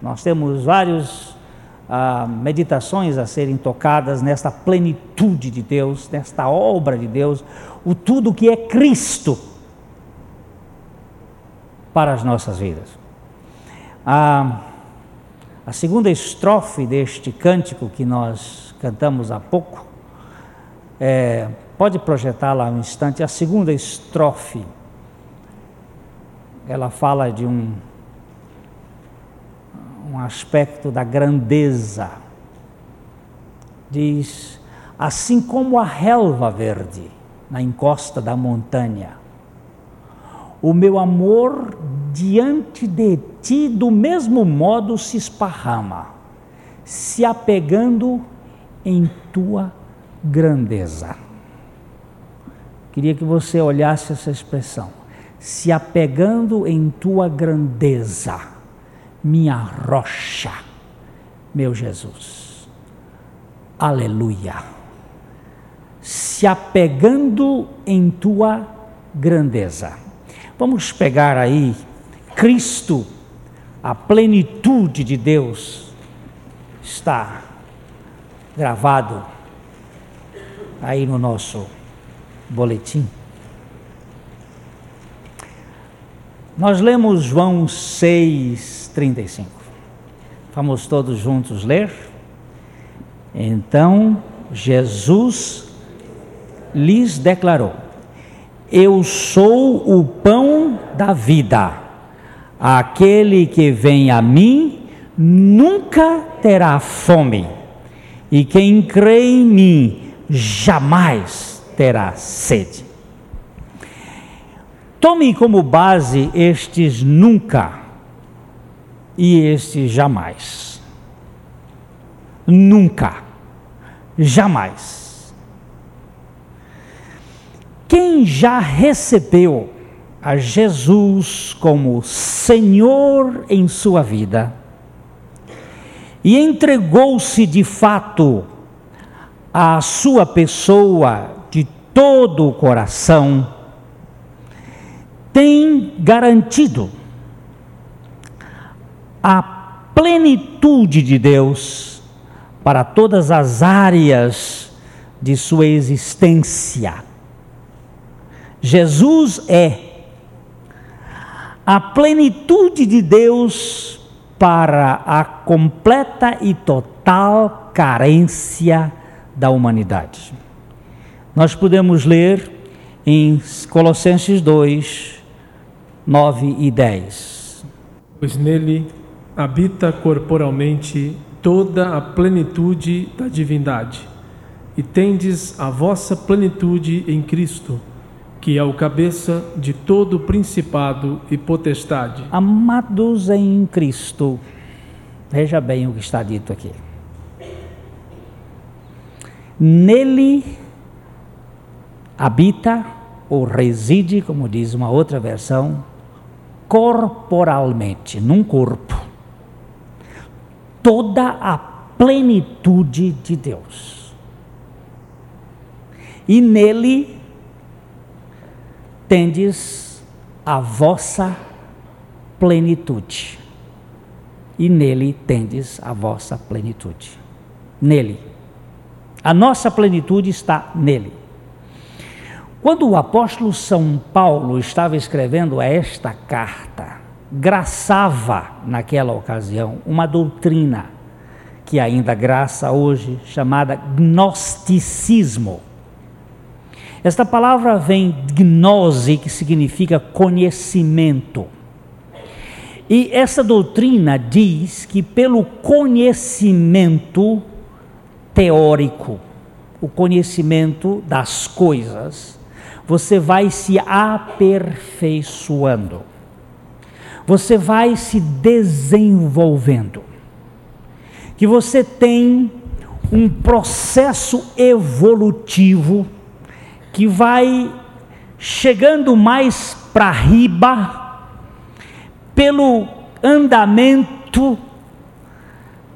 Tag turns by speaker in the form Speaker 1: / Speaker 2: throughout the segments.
Speaker 1: Nós temos várias ah, meditações a serem tocadas nesta plenitude de Deus, nesta obra de Deus, o tudo que é Cristo para as nossas vidas. Ah, a segunda estrofe deste cântico que nós cantamos há pouco, é, pode projetar lá um instante, a segunda estrofe, ela fala de um, um aspecto da grandeza. Diz: assim como a relva verde na encosta da montanha, o meu amor diante de ti do mesmo modo se esparrama, se apegando em tua grandeza. Queria que você olhasse essa expressão. Se apegando em tua grandeza, minha rocha, meu Jesus. Aleluia. Se apegando em tua grandeza. Vamos pegar aí Cristo, a plenitude de Deus, está gravado aí no nosso boletim. Nós lemos João 6,35. Vamos todos juntos ler? Então Jesus lhes declarou: Eu sou o pão da vida. Aquele que vem a mim nunca terá fome, e quem crê em mim jamais terá sede. Tome como base estes nunca e estes jamais. Nunca, jamais. Quem já recebeu a Jesus como Senhor em sua vida e entregou-se de fato a sua pessoa de todo o coração, tem garantido a plenitude de Deus para todas as áreas de sua existência. Jesus é a plenitude de Deus para a completa e total carência da humanidade. Nós podemos ler em Colossenses 2, 9 e 10.
Speaker 2: Pois nele habita corporalmente toda a plenitude da divindade, e tendes a vossa plenitude em Cristo, que é o cabeça de todo principado e potestade.
Speaker 1: Amados em Cristo, veja bem o que está dito aqui. Nele habita ou reside, como diz uma outra versão, corporalmente, num corpo, toda a plenitude de Deus. E nele tendes a vossa plenitude. E nele tendes a vossa plenitude. Nele. A nossa plenitude está nele. Quando o apóstolo São Paulo estava escrevendo esta carta, graçava naquela ocasião uma doutrina que ainda graça hoje, chamada gnosticismo. Esta palavra vem gnose, que significa conhecimento. E essa doutrina diz que pelo conhecimento teórico, o conhecimento das coisas, você vai se aperfeiçoando, você vai se desenvolvendo, que você tem um processo evolutivo que vai chegando mais para riba pelo andamento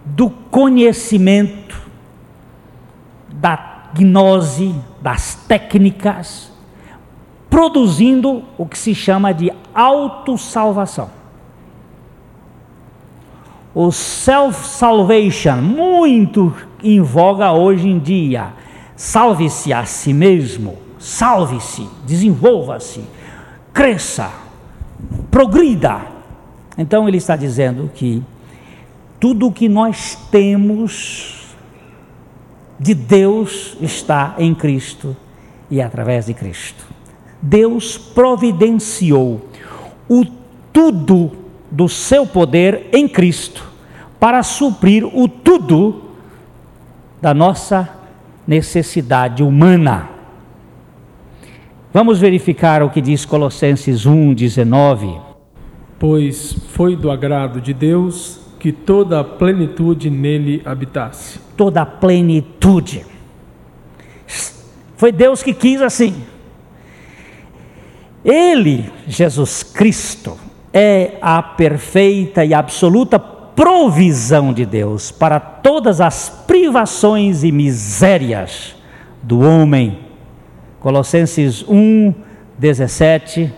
Speaker 1: do conhecimento da gnose, das técnicas, produzindo o que se chama de autossalvação. o self-salvation, muito em voga hoje em dia. Salve-se a si mesmo, salve-se, desenvolva-se, cresça, progrida. Então ele está dizendo que tudo o que nós temos de Deus está em Cristo e através de Cristo. Deus providenciou o tudo do seu poder em Cristo para suprir o tudo da nossa necessidade humana. Vamos verificar o que diz Colossenses 1:19.
Speaker 2: Pois foi do agrado de Deus que toda a plenitude nele habitasse.
Speaker 1: Toda a plenitude. Foi Deus que quis assim. Ele, Jesus Cristo, é a perfeita e absoluta provisão de Deus para todas as privações e misérias do homem. Colossenses 1, 17.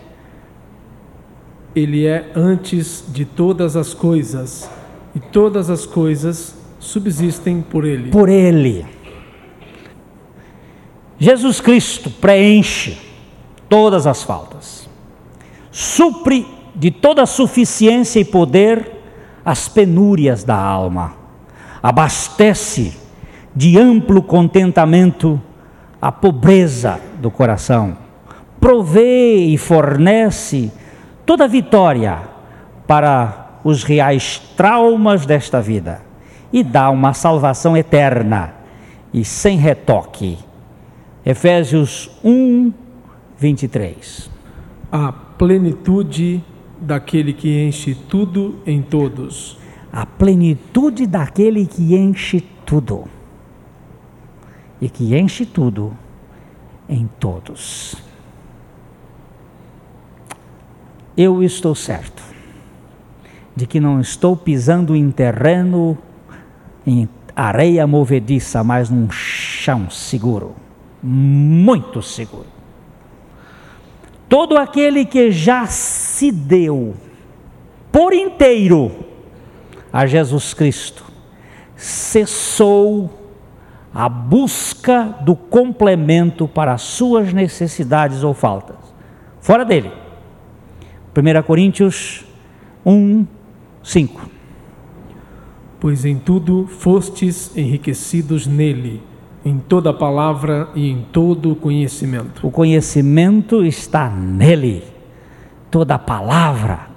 Speaker 2: Ele é antes de todas as coisas, e todas as coisas subsistem por ele.
Speaker 1: Por ele. Jesus Cristo preenche todas as faltas, supre de toda suficiência e poder as penúrias da alma, abastece de amplo contentamento a pobreza do coração, provê e fornece toda vitória para os reais traumas desta vida e dá uma salvação eterna e sem retoque. Efésios 1, 23.
Speaker 2: A plenitude daquele que enche tudo em todos.
Speaker 1: A plenitude daquele que enche tudo. E que enche tudo em todos. Eu estou certo de que não estou pisando em terreno, em areia movediça, mas num chão seguro, muito seguro. Todo aquele que já se deu por inteiro a Jesus Cristo cessou a busca do complemento para as suas necessidades ou faltas. Fora dele. 1 Coríntios 1, 5.
Speaker 2: Pois em tudo fostes enriquecidos nele em toda palavra e em todo conhecimento.
Speaker 1: O conhecimento está nele, toda palavra,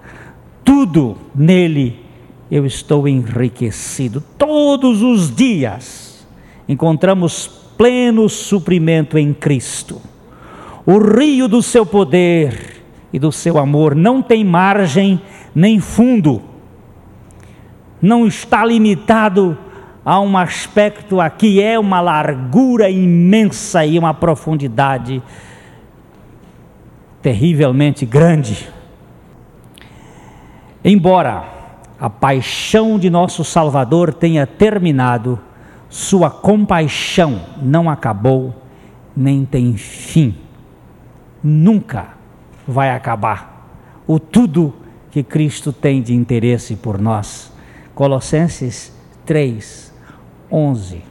Speaker 1: tudo nele eu estou enriquecido. Todos os dias encontramos pleno suprimento em Cristo. O rio do seu poder e do seu amor não tem margem nem fundo, não está limitado há um aspecto aqui, é uma largura imensa e uma profundidade terrivelmente grande. Embora a paixão de nosso Salvador tenha terminado, sua compaixão não acabou, nem tem fim. Nunca vai acabar. O tudo que Cristo tem de interesse por nós. Colossenses 3, 11.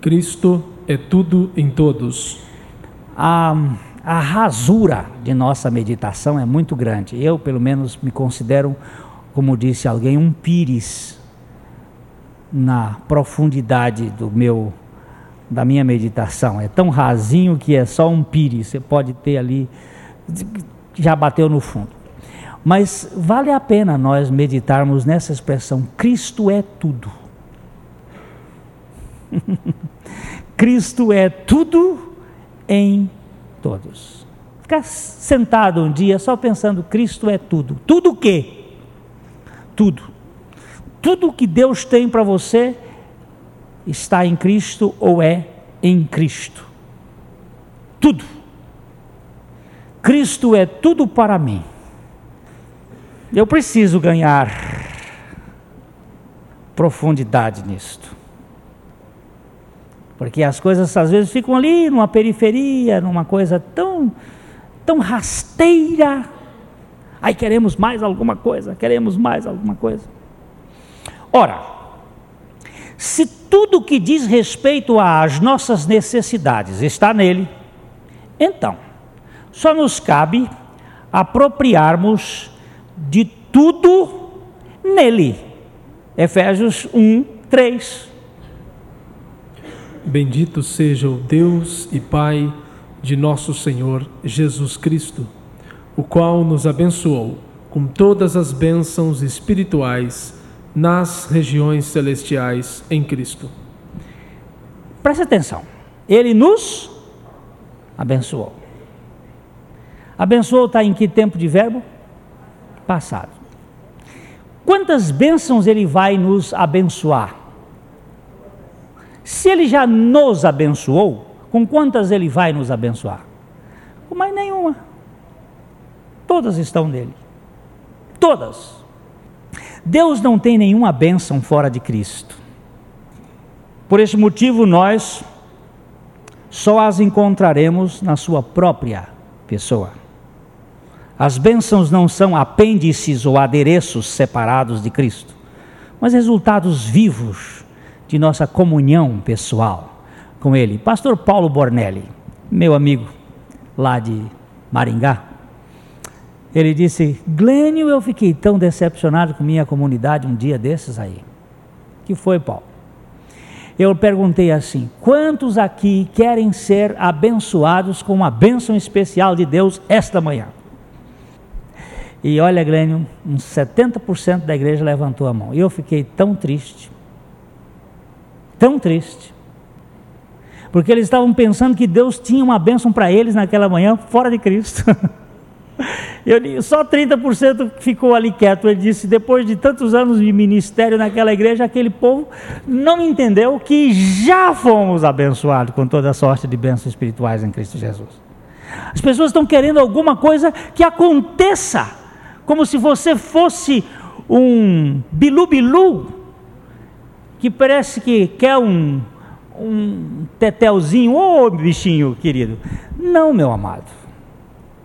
Speaker 2: Cristo é tudo em todos.
Speaker 1: A, a rasura de nossa meditação é muito grande. Eu, pelo menos, me considero, como disse alguém, um pires na profundidade do meu da minha meditação. É tão rasinho que é só um pires. Você pode ter ali já bateu no fundo. Mas vale a pena nós meditarmos nessa expressão: Cristo é tudo. Cristo é tudo em todos. Ficar sentado um dia só pensando Cristo é tudo. Tudo o quê? Tudo. Tudo que Deus tem para você está em Cristo ou é em Cristo. Tudo. Cristo é tudo para mim. Eu preciso ganhar profundidade nisto. Porque as coisas às vezes ficam ali numa periferia, numa coisa tão, tão rasteira. Aí queremos mais alguma coisa, queremos mais alguma coisa. Ora, se tudo que diz respeito às nossas necessidades está nele, então, só nos cabe apropriarmos de tudo nele. Efésios 1, 3.
Speaker 2: Bendito seja o Deus e Pai de nosso Senhor Jesus Cristo, o qual nos abençoou com todas as bênçãos espirituais nas regiões celestiais em Cristo.
Speaker 1: Preste atenção. Ele nos abençoou. Abençoou está em que tempo de verbo? Passado. Quantas bênçãos ele vai nos abençoar? Se ele já nos abençoou, com quantas ele vai nos abençoar? Com mais nenhuma. Todas estão nele. Todas. Deus não tem nenhuma bênção fora de Cristo. Por esse motivo, nós só as encontraremos na sua própria pessoa. As bênçãos não são apêndices ou adereços separados de Cristo, mas resultados vivos de nossa comunhão pessoal com Ele. Pastor Paulo Bornelli, meu amigo lá de Maringá, ele disse: Glênio, eu fiquei tão decepcionado com minha comunidade um dia desses aí. Que foi, Paulo? Eu perguntei assim: quantos aqui querem ser abençoados com uma bênção especial de Deus esta manhã? E olha, Glênio, uns 70% da igreja levantou a mão. E eu fiquei tão triste, tão triste, porque eles estavam pensando que Deus tinha uma bênção para eles naquela manhã fora de Cristo. Eu, só 30% ficou ali quieto. Ele disse: depois de tantos anos de ministério naquela igreja, aquele povo não entendeu que já fomos abençoados com toda a sorte de bênçãos espirituais em Cristo Jesus. As pessoas estão querendo alguma coisa que aconteça, como se você fosse um bilu-bilu, que parece que quer um, um tetelzinho, ô oh, bichinho querido. Não, meu amado.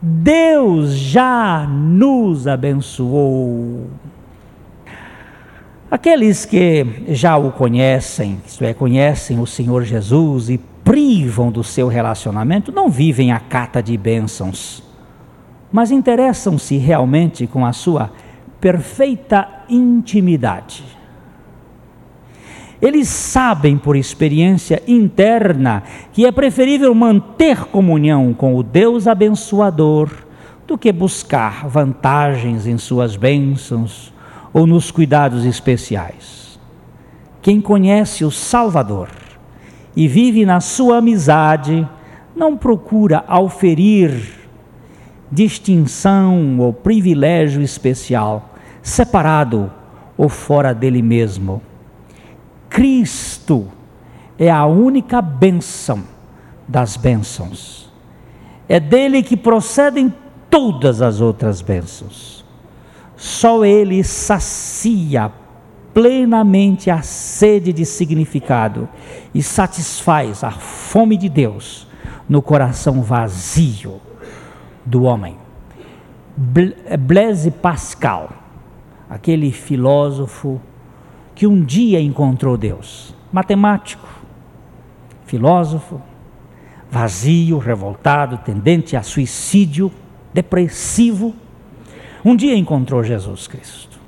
Speaker 1: Deus já nos abençoou. Aqueles que já o conhecem, isto é, conhecem o Senhor Jesus e privam do seu relacionamento, não vivem a cata de bênçãos, mas interessam-se realmente com a sua perfeita intimidade. Eles sabem por experiência interna que é preferível manter comunhão com o Deus abençoador do que buscar vantagens em suas bênçãos ou nos cuidados especiais. Quem conhece o Salvador e vive na sua amizade não procura auferir distinção ou privilégio especial, separado ou fora dele mesmo Cristo é a única bênção das bênçãos. É dele que procedem todas as outras bênçãos. Só ele sacia plenamente a sede de significado e satisfaz a fome de Deus no coração vazio do homem. Blaise Pascal, aquele filósofo que um dia encontrou Deus. Matemático, filósofo, vazio, revoltado, tendente a suicídio, depressivo. Um dia encontrou Jesus Cristo.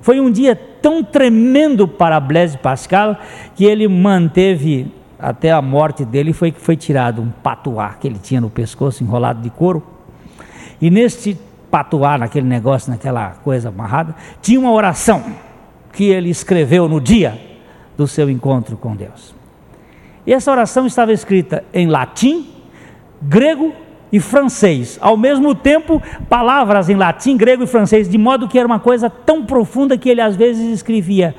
Speaker 1: Foi um dia tão tremendo para Blaise Pascal que ele manteve até a morte dele foi que foi tirado um patuá que ele tinha no pescoço enrolado de couro. E neste patuá, naquele negócio, naquela coisa amarrada, tinha uma oração que ele escreveu no dia do seu encontro com Deus. E essa oração estava escrita em latim, grego e francês, ao mesmo tempo, palavras em latim, grego e francês, de modo que era uma coisa tão profunda que ele às vezes escrevia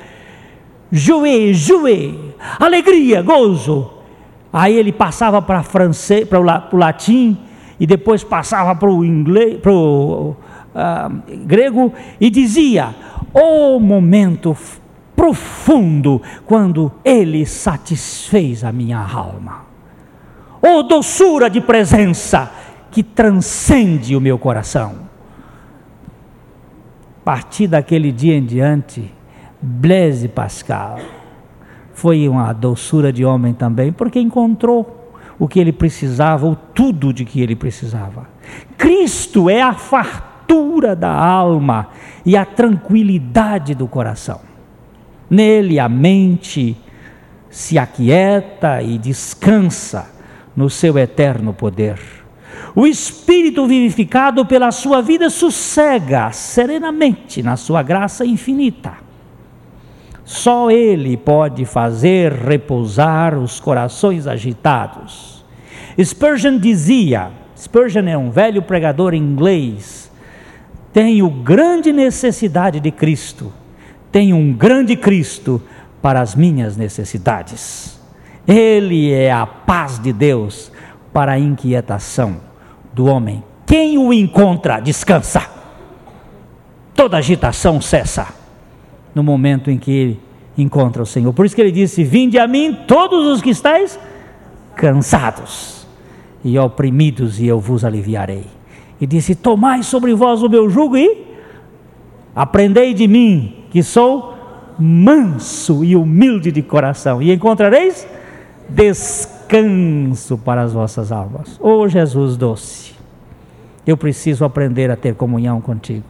Speaker 1: jouer, jouer, alegria, gozo. Aí ele passava para francês, para o latim e depois passava para o inglês, para o uh, grego e dizia: o momento profundo quando Ele satisfez a minha alma. Oh, doçura de presença que transcende o meu coração. A partir daquele dia em diante, Blaise Pascal foi uma doçura de homem também, porque encontrou o que ele precisava, ou tudo de que ele precisava. Cristo é a fartura da alma e a tranquilidade do coração. Nele a mente se aquieta e descansa no seu eterno poder. O espírito vivificado pela sua vida sossega serenamente na sua graça infinita. Só Ele pode fazer repousar os corações agitados. Spurgeon dizia: Spurgeon é um velho pregador inglês. Tenho grande necessidade de Cristo. Tenho um grande Cristo para as minhas necessidades. Ele é a paz de Deus para a inquietação do homem. Quem o encontra, descansa. Toda agitação cessa no momento em que ele encontra o Senhor. Por isso que ele disse: Vinde a mim todos os que estáis cansados e oprimidos, e eu vos aliviarei. E disse: Tomai sobre vós o meu jugo e aprendei de mim, que sou manso e humilde de coração, e encontrareis descanso para as vossas almas. Ô oh, Jesus doce, eu preciso aprender a ter comunhão contigo.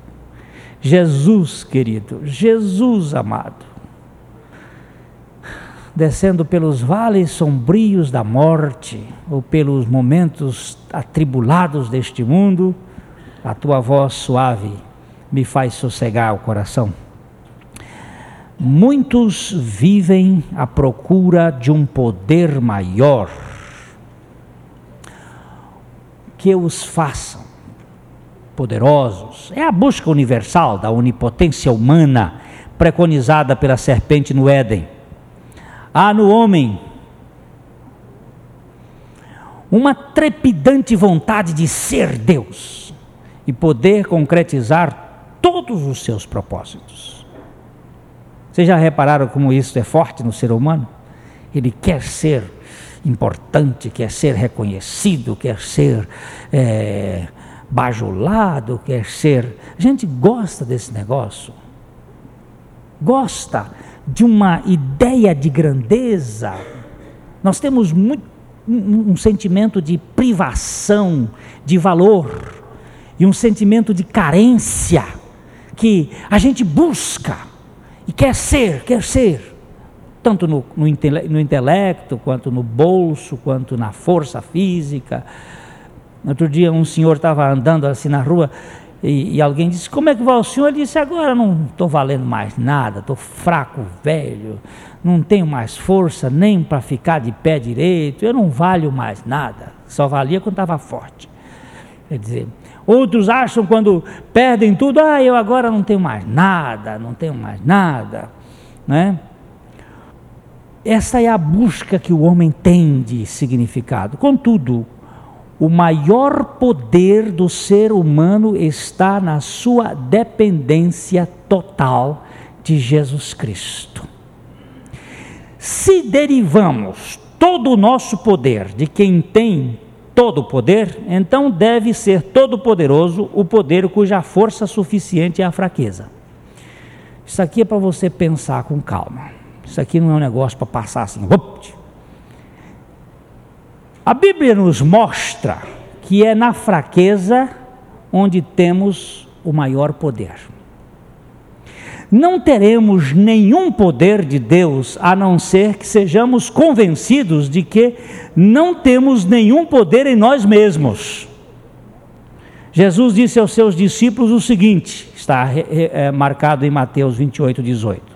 Speaker 1: Jesus querido, Jesus amado, descendo pelos vales sombrios da morte, ou pelos momentos atribulados deste mundo, a tua voz suave me faz sossegar o coração. Muitos vivem à procura de um poder maior que os façam poderosos. É a busca universal da onipotência humana preconizada pela serpente no Éden. Há no homem uma trepidante vontade de ser Deus e poder concretizar todos os seus propósitos. Vocês já repararam como isso é forte no ser humano? Ele quer ser importante, quer ser reconhecido, quer ser é, bajulado, quer ser. A gente gosta desse negócio. Gosta de uma ideia de grandeza. Nós temos muito, um, um sentimento de privação de valor e um sentimento de carência que a gente busca e quer ser, quer ser tanto no, no, intelecto, quanto no bolso, quanto na força física, Outro dia um senhor estava andando assim na rua e, e, alguém disse, como é que vai o senhor? Ele disse, agora não estou valendo mais nada, estou fraco, velho, não tenho mais força nem para ficar de pé direito, eu não valho mais nada, só valia quando estava forte. Quer dizer, outros acham quando perdem tudo, ah, eu agora não tenho mais nada, não tenho mais nada, né? Essa é a busca que o homem tem de significado. Contudo, o maior poder do ser humano está na sua dependência total de Jesus Cristo. Se derivamos todo o nosso poder de quem tem todo o poder, então deve ser todo-poderoso o poder cuja força suficiente é a fraqueza. Isso aqui é para você pensar com calma. Isso aqui não é um negócio para passar assim. Ups, a Bíblia nos mostra que é na fraqueza onde temos o maior poder. Não teremos nenhum poder de Deus a não ser que sejamos convencidos de que não temos nenhum poder em nós mesmos. Jesus disse aos seus discípulos o seguinte: está é, marcado em Mateus 28, 18.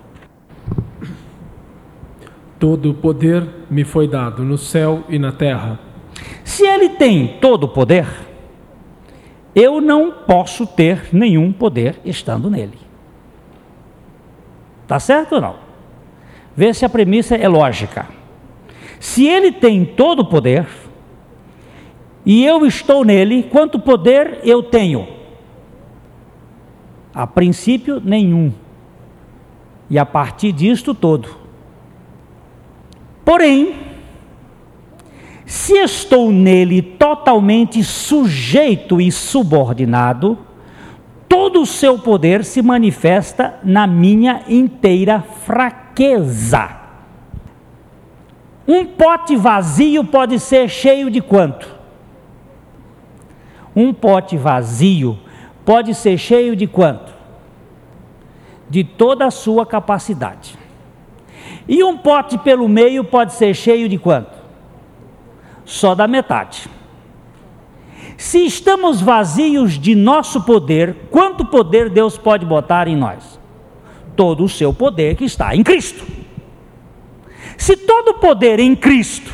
Speaker 2: Todo o poder me foi dado no céu e na terra.
Speaker 1: Se ele tem todo o poder, eu não posso ter nenhum poder estando nele. Tá certo ou não? Vê se a premissa é lógica. Se ele tem todo o poder e eu estou nele, quanto poder eu tenho? A princípio, nenhum. E a partir disto todo. Porém, se estou nele totalmente sujeito e subordinado, todo o seu poder se manifesta na minha inteira fraqueza. Um pote vazio pode ser cheio de quanto? Um pote vazio pode ser cheio de quanto? De toda a sua capacidade. E um pote pelo meio pode ser cheio de quanto? Só da metade. Se estamos vazios de nosso poder, quanto poder Deus pode botar em nós? Todo o seu poder que está em Cristo. Se todo poder em Cristo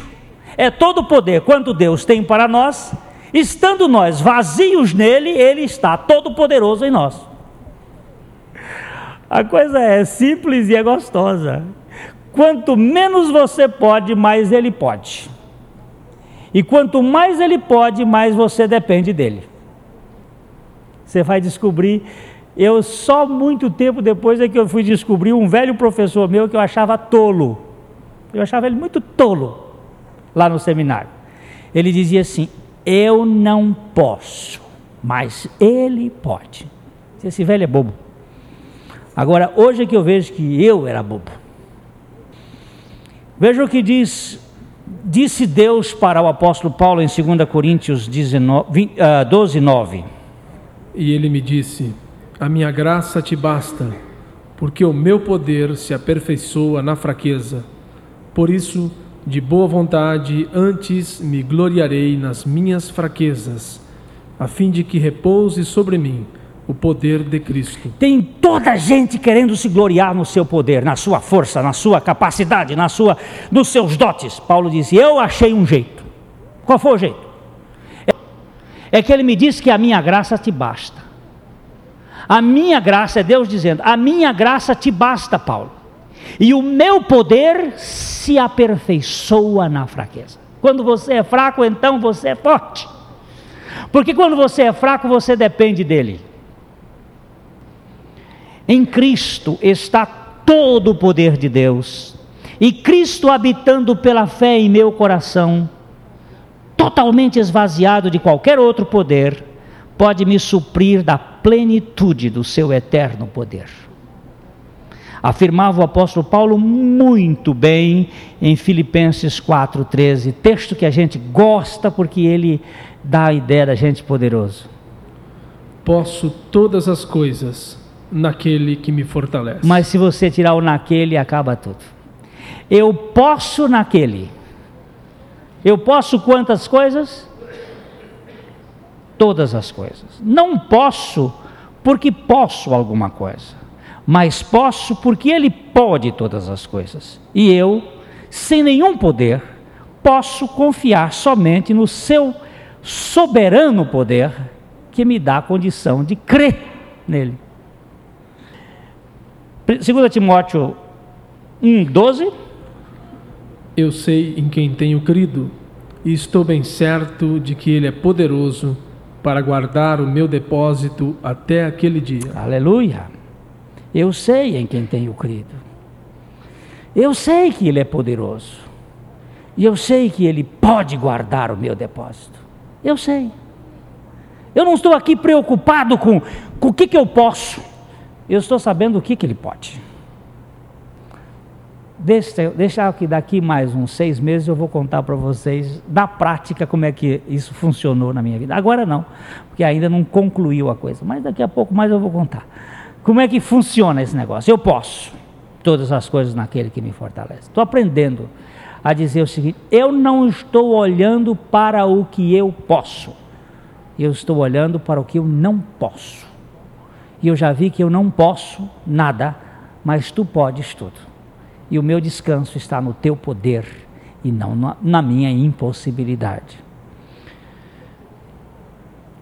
Speaker 1: é todo poder quanto Deus tem para nós, estando nós vazios nele, ele está todo poderoso em nós. A coisa é simples e é gostosa. Quanto menos você pode, mais ele pode. E quanto mais ele pode, mais você depende dele. Você vai descobrir. Eu só muito tempo depois é que eu fui descobrir um velho professor meu que eu achava tolo. Eu achava ele muito tolo lá no seminário. Ele dizia assim: Eu não posso, mas ele pode. Esse velho é bobo. Agora, hoje é que eu vejo que eu era bobo. Veja o que diz, disse Deus para o apóstolo Paulo em 2 Coríntios 19, 20, uh, 12, 9.
Speaker 2: E ele me disse: A minha graça te basta, porque o meu poder se aperfeiçoa na fraqueza. Por isso, de boa vontade, antes me gloriarei nas minhas fraquezas, a fim de que repouse sobre mim o poder de Cristo.
Speaker 1: Tem toda gente querendo se gloriar no seu poder, na sua força, na sua capacidade, na sua, nos seus dotes. Paulo disse: Eu achei um jeito. Qual foi o jeito? É que ele me disse que a minha graça te basta. A minha graça, é Deus dizendo: A minha graça te basta, Paulo e o meu poder se aperfeiçoa na fraqueza. Quando você é fraco, então você é forte. Porque quando você é fraco, você depende dele. Em Cristo está todo o poder de Deus. E Cristo habitando pela fé em meu coração, totalmente esvaziado de qualquer outro poder, pode me suprir da plenitude do seu eterno poder afirmava o apóstolo Paulo muito bem em Filipenses 4,13, texto que a gente gosta porque ele dá a ideia da gente poderoso.
Speaker 2: Posso todas as coisas naquele que me fortalece.
Speaker 1: Mas se você tirar o naquele, acaba tudo. Eu posso naquele. Eu posso quantas coisas? Todas as coisas. Não posso porque posso alguma coisa mas posso porque Ele pode todas as coisas. E eu, sem nenhum poder, posso confiar somente no Seu soberano poder que me dá a condição de crer nele. 2 Timóteo 1, 12.
Speaker 2: Eu sei em quem tenho crido, e estou bem certo de que Ele é poderoso para guardar o meu depósito até aquele dia.
Speaker 1: Aleluia. Eu sei em quem tenho crido. Eu sei que Ele é poderoso. E eu sei que Ele pode guardar o meu depósito. Eu sei. Eu não estou aqui preocupado com, com o que, que eu posso. Eu estou sabendo o que, que Ele pode. Deixa, deixa que daqui mais uns seis meses eu vou contar para vocês, na prática, como é que isso funcionou na minha vida. Agora não, porque ainda não concluiu a coisa, mas daqui a pouco mais eu vou contar. Como é que funciona esse negócio? Eu posso todas as coisas naquele que me fortalece. Estou aprendendo a dizer o seguinte: eu não estou olhando para o que eu posso, eu estou olhando para o que eu não posso. E eu já vi que eu não posso nada, mas tu podes tudo. E o meu descanso está no teu poder e não na minha impossibilidade.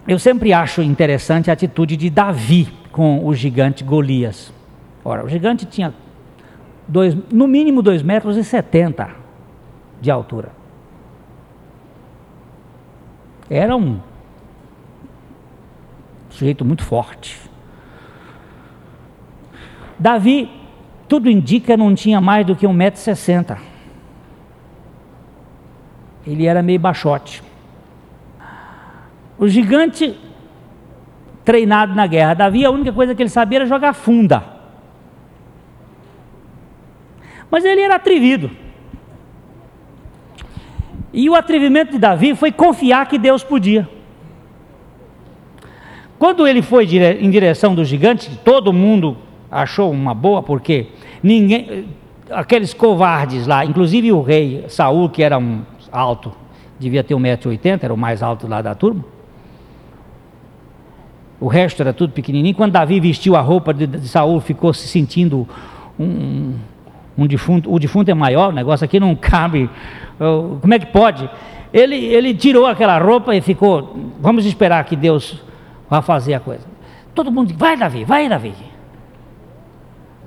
Speaker 1: Eu sempre acho interessante a atitude de Davi com o gigante Golias. Ora, o gigante tinha dois, no mínimo 2,70 metros e 70 de altura. Era um sujeito muito forte. Davi, tudo indica, não tinha mais do que 1,60m. Ele era meio baixote. O gigante treinado na guerra. Davi, a única coisa que ele sabia era jogar funda. Mas ele era atrevido. E o atrevimento de Davi foi confiar que Deus podia. Quando ele foi em direção do gigante, todo mundo achou uma boa, porque ninguém, aqueles covardes lá, inclusive o rei Saul, que era um alto, devia ter 1,80m, era o mais alto lá da turma. O resto era tudo pequenininho. Quando Davi vestiu a roupa de, Saul, ficou se sentindo um, um defunto. O defunto é maior, o negócio aqui não cabe. Como é que pode? Ele, ele tirou aquela roupa e ficou. Vamos esperar que Deus vá fazer a coisa. Todo mundo, vai Davi, vai Davi.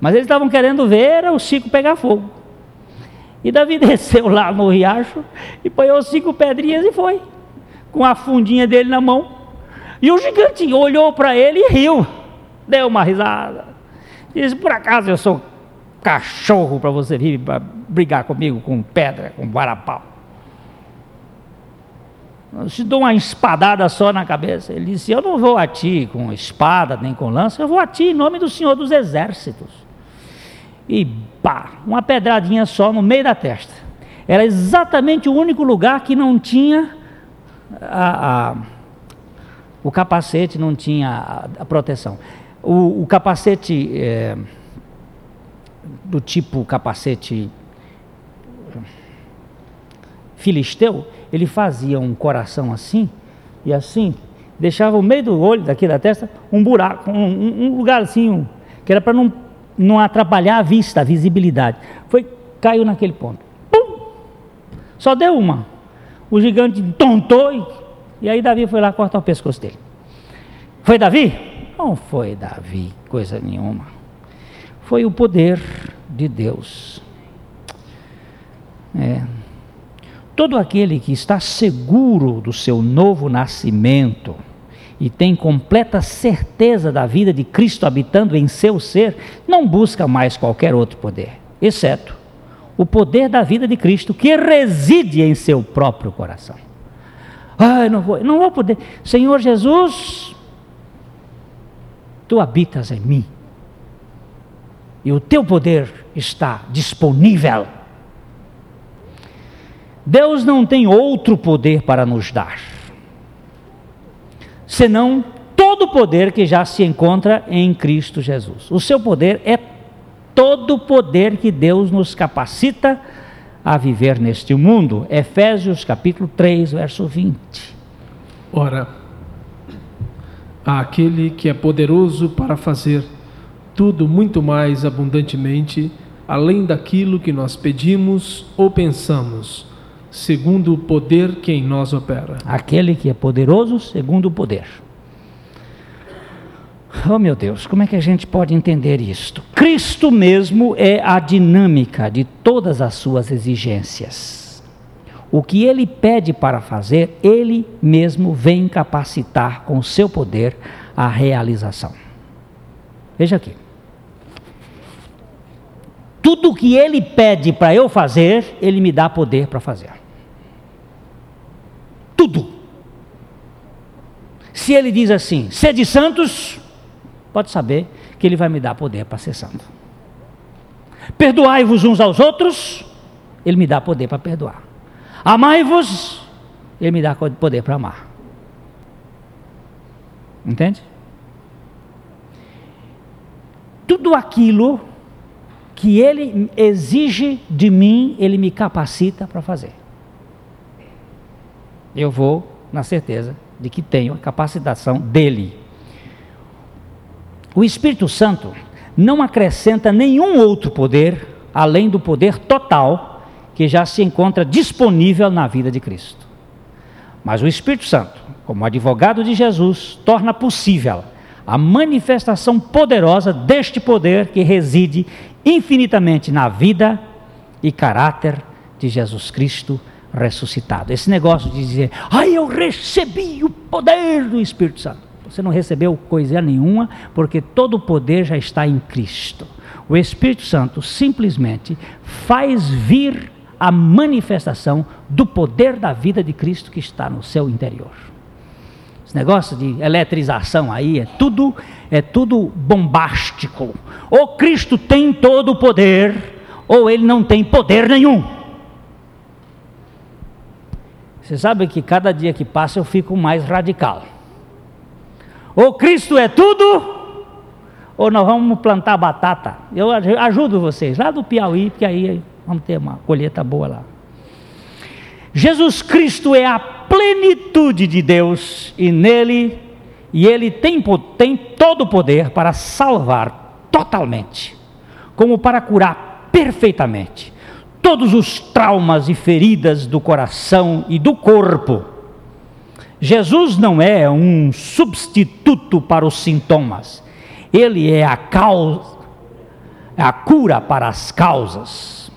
Speaker 1: Mas eles estavam querendo ver o Chico pegar fogo. E Davi desceu lá no riacho e põe cinco pedrinhas e foi, com a fundinha dele na mão. E o gigante olhou para ele e riu, deu uma risada. Disse: Por acaso eu sou cachorro para você vir brigar comigo com pedra, com varapau? Eu te dou uma espadada só na cabeça. Ele disse: Eu não vou a ti com espada nem com lança, eu vou a ti em nome do Senhor dos Exércitos e pá, uma pedradinha só no meio da testa. Era exatamente o único lugar que não tinha a, a, o capacete, não tinha a, a proteção. O, o capacete é, do tipo capacete filisteu, ele fazia um coração assim e assim, deixava o meio do olho daqui da testa um buraco, um, um lugar um, que era para não não atrapalhar a vista, a visibilidade. Foi, caiu naquele ponto. Pum! Só deu uma. O gigante tontou e, e aí Davi foi lá cortar o pescoço dele. Foi Davi? Não foi Davi, coisa nenhuma. Foi o poder de Deus. É. Todo aquele que está seguro do seu novo nascimento, e tem completa certeza da vida de Cristo habitando em seu ser, não busca mais qualquer outro poder, exceto o poder da vida de Cristo que reside em seu próprio coração. Ah, não vou, não vou poder. Senhor Jesus, tu habitas em mim. E o teu poder está disponível. Deus não tem outro poder para nos dar senão todo o poder que já se encontra em Cristo Jesus. O seu poder é todo o poder que Deus nos capacita a viver neste mundo. Efésios capítulo 3, verso 20.
Speaker 2: Ora, aquele que é poderoso para fazer tudo muito mais abundantemente, além daquilo que nós pedimos ou pensamos segundo o poder que em nós opera.
Speaker 1: Aquele que é poderoso segundo o poder. Oh meu Deus, como é que a gente pode entender isto? Cristo mesmo é a dinâmica de todas as suas exigências. O que ele pede para fazer, ele mesmo vem capacitar com seu poder a realização. Veja aqui. Tudo que ele pede para eu fazer, ele me dá poder para fazer tudo. Se ele diz assim, sede santos, pode saber que ele vai me dar poder para ser santo. Perdoai-vos uns aos outros, ele me dá poder para perdoar. Amai-vos, ele me dá poder para amar. Entende? Tudo aquilo que ele exige de mim, ele me capacita para fazer eu vou na certeza de que tenho a capacitação dele. O Espírito Santo não acrescenta nenhum outro poder além do poder total que já se encontra disponível na vida de Cristo. Mas o Espírito Santo, como advogado de Jesus, torna possível a manifestação poderosa deste poder que reside infinitamente na vida e caráter de Jesus Cristo ressuscitado. Esse negócio de dizer, ai, eu recebi o poder do Espírito Santo. Você não recebeu coisa nenhuma, porque todo o poder já está em Cristo. O Espírito Santo simplesmente faz vir a manifestação do poder da vida de Cristo que está no seu interior. Esse negócio de eletrização aí é tudo é tudo bombástico. Ou Cristo tem todo o poder, ou ele não tem poder nenhum. Você sabe que cada dia que passa eu fico mais radical. Ou Cristo é tudo, ou nós vamos plantar batata. Eu ajudo vocês lá do Piauí, porque aí vamos ter uma colheita boa lá. Jesus Cristo é a plenitude de Deus e nele e ele tem, tem todo o poder para salvar totalmente, como para curar perfeitamente todos os traumas e feridas do coração e do corpo. Jesus não é um substituto para os sintomas, ele é a causa, a cura para as causas.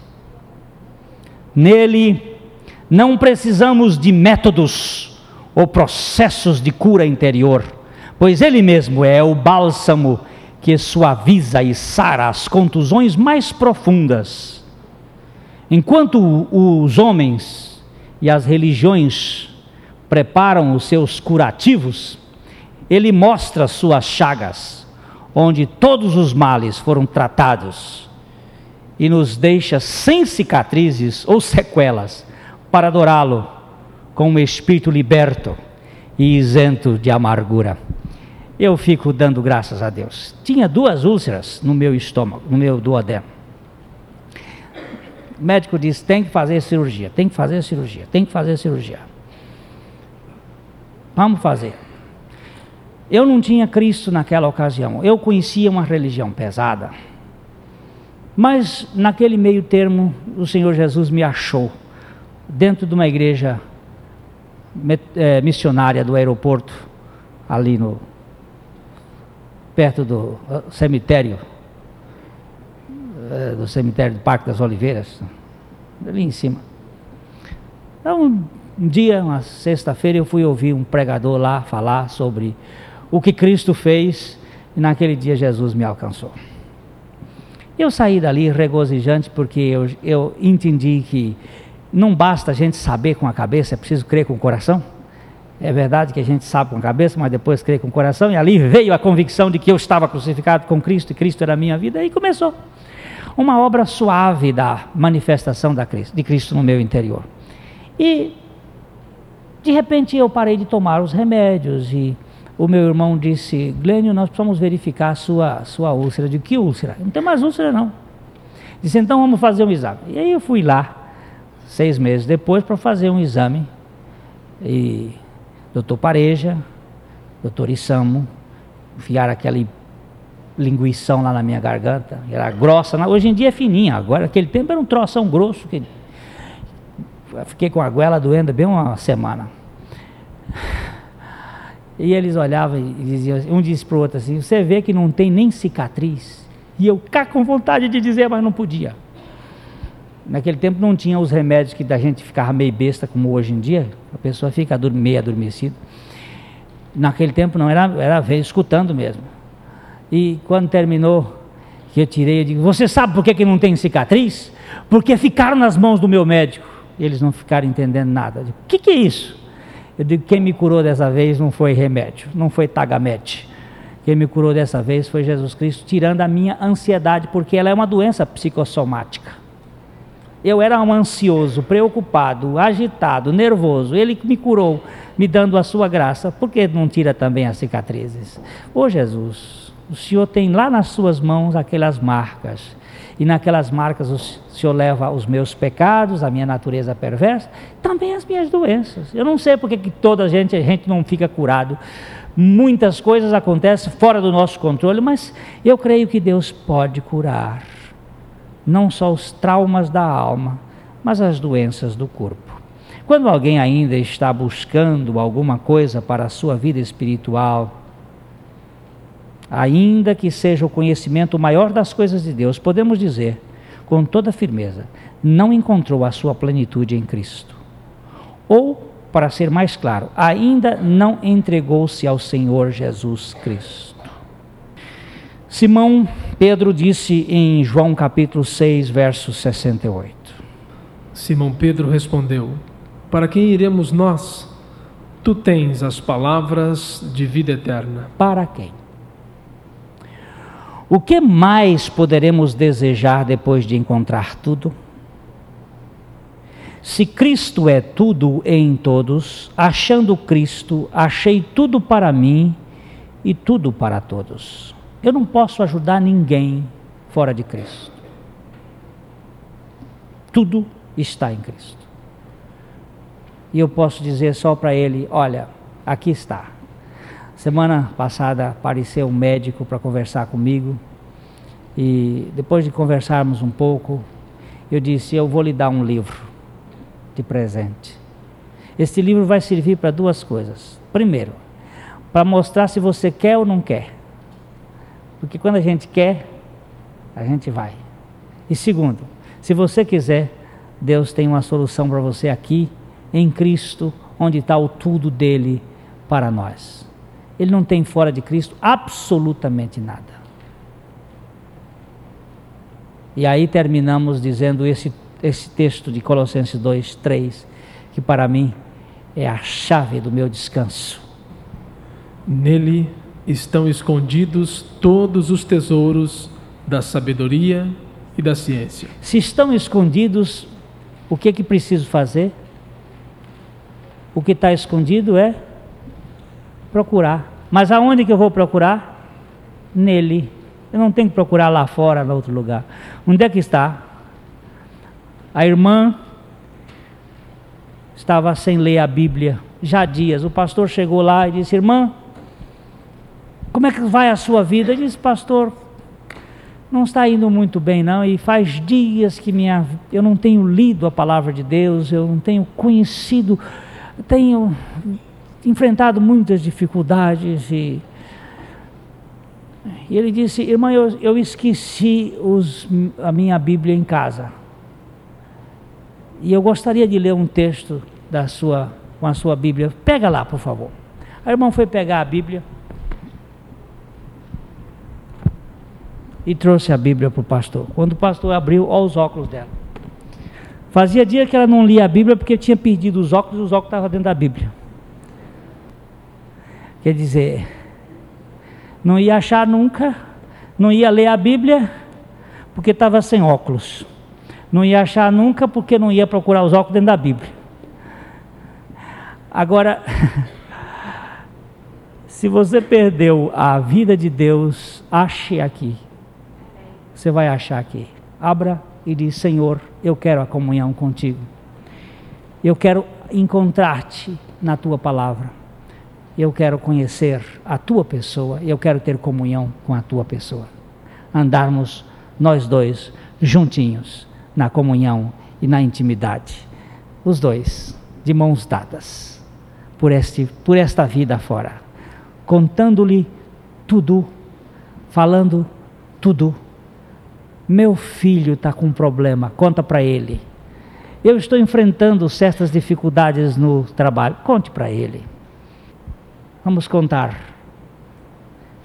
Speaker 1: Nele não precisamos de métodos ou processos de cura interior, pois ele mesmo é o bálsamo que suaviza e sara as contusões mais profundas Enquanto os homens e as religiões preparam os seus curativos, ele mostra suas chagas, onde todos os males foram tratados, e nos deixa sem cicatrizes ou sequelas para adorá-lo com um espírito liberto e isento de amargura. Eu fico dando graças a Deus. Tinha duas úlceras no meu estômago, no meu duodeno. O médico disse: tem que fazer cirurgia, tem que fazer cirurgia, tem que fazer cirurgia. Vamos fazer. Eu não tinha Cristo naquela ocasião, eu conhecia uma religião pesada. Mas naquele meio termo, o Senhor Jesus me achou dentro de uma igreja é, missionária do aeroporto, ali no perto do cemitério eh, do cemitério do Parque das Oliveiras, ali em cima. Então, um dia, uma sexta-feira, eu fui ouvir um pregador lá falar sobre o que Cristo fez, e naquele dia Jesus me alcançou. Eu saí dali regozijante porque eu, eu entendi que não basta a gente saber com a cabeça, é preciso crer com o coração. É verdade que a gente sabe com a cabeça, mas depois crê com o coração, e ali veio a convicção de que eu estava crucificado com Cristo e Cristo era a minha vida, e começou uma obra suave da manifestação da Cristo, de Cristo no meu interior. E de repente eu parei de tomar os remédios e o meu irmão disse: Glênio, nós precisamos verificar a sua, sua úlcera. De que úlcera? Não tem mais úlcera, não. Disse: então vamos fazer um exame. E aí eu fui lá, seis meses depois, para fazer um exame. E doutor Pareja, doutor Isamo, enfiaram aquele linguição lá na minha garganta, era grossa, hoje em dia é fininha, agora aquele tempo era um troção grosso, que fiquei com a goela doendo bem uma semana. E eles olhavam e diziam, um disse para o outro assim, você vê que não tem nem cicatriz. E eu cá com vontade de dizer, mas não podia. Naquele tempo não tinha os remédios que da gente ficava meio besta como hoje em dia, a pessoa fica meio adormecida. Naquele tempo não era, era escutando mesmo. E quando terminou, que eu tirei, eu digo: Você sabe por que, que não tem cicatriz? Porque ficaram nas mãos do meu médico. E eles não ficaram entendendo nada. O que, que é isso? Eu digo: Quem me curou dessa vez não foi remédio, não foi tagamete. Quem me curou dessa vez foi Jesus Cristo, tirando a minha ansiedade, porque ela é uma doença psicossomática. Eu era um ansioso, preocupado, agitado, nervoso. Ele me curou, me dando a sua graça. Por que não tira também as cicatrizes? Ô Jesus, o Senhor tem lá nas suas mãos aquelas marcas. E naquelas marcas o Senhor leva os meus pecados, a minha natureza perversa, também as minhas doenças. Eu não sei porque que toda a gente, a gente não fica curado. Muitas coisas acontecem fora do nosso controle, mas eu creio que Deus pode curar. Não só os traumas da alma, mas as doenças do corpo. Quando alguém ainda está buscando alguma coisa para a sua vida espiritual, ainda que seja o conhecimento maior das coisas de Deus, podemos dizer com toda firmeza, não encontrou a sua plenitude em Cristo. Ou, para ser mais claro, ainda não entregou-se ao Senhor Jesus Cristo. Simão Pedro disse em João capítulo 6, verso 68.
Speaker 2: Simão Pedro respondeu: Para quem iremos nós? Tu tens as palavras de vida eterna.
Speaker 1: Para quem? O que mais poderemos desejar depois de encontrar tudo? Se Cristo é tudo em todos, achando Cristo, achei tudo para mim e tudo para todos. Eu não posso ajudar ninguém fora de Cristo. Tudo está em Cristo. E eu posso dizer só para ele: olha, aqui está. Semana passada apareceu um médico para conversar comigo. E depois de conversarmos um pouco, eu disse: Eu vou lhe dar um livro de presente. Este livro vai servir para duas coisas. Primeiro, para mostrar se você quer ou não quer. Porque quando a gente quer, a gente vai. E segundo, se você quiser, Deus tem uma solução para você aqui, em Cristo, onde está o tudo dele para nós. Ele não tem fora de Cristo absolutamente nada. E aí terminamos dizendo esse, esse texto de Colossenses 2, 3, que para mim é a chave do meu descanso.
Speaker 2: Nele estão escondidos todos os tesouros da sabedoria e da ciência.
Speaker 1: Se estão escondidos, o que é que preciso fazer? O que está escondido é procurar. Mas aonde que eu vou procurar? Nele. Eu não tenho que procurar lá fora, em outro lugar. Onde é que está? A irmã estava sem ler a Bíblia já há dias. O pastor chegou lá e disse: Irmã, como é que vai a sua vida? Ele disse: Pastor, não está indo muito bem, não. E faz dias que minha, eu não tenho lido a palavra de Deus, eu não tenho conhecido, tenho enfrentado muitas dificuldades e e ele disse: Irmã, eu, eu esqueci os, a minha Bíblia em casa. E eu gostaria de ler um texto da sua, com a sua Bíblia. Pega lá, por favor. A irmã foi pegar a Bíblia e trouxe a Bíblia para o pastor. Quando o pastor abriu, olha os óculos dela. Fazia dia que ela não lia a Bíblia porque tinha perdido os óculos e os óculos estavam dentro da Bíblia. Quer dizer, não ia achar nunca, não ia ler a Bíblia porque estava sem óculos. Não ia achar nunca porque não ia procurar os óculos dentro da Bíblia. Agora, se você perdeu a vida de Deus, ache aqui. Você vai achar aqui. Abra e diz: Senhor, eu quero a comunhão contigo. Eu quero encontrar-te na tua palavra eu quero conhecer a tua pessoa, eu quero ter comunhão com a tua pessoa. Andarmos nós dois juntinhos na comunhão e na intimidade, os dois de mãos dadas por este por esta vida fora, contando-lhe tudo, falando tudo. Meu filho está com um problema, conta para ele. Eu estou enfrentando certas dificuldades no trabalho, conte para ele. Vamos contar.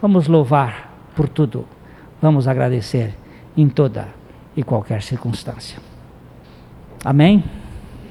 Speaker 1: Vamos louvar por tudo. Vamos agradecer em toda e qualquer circunstância. Amém?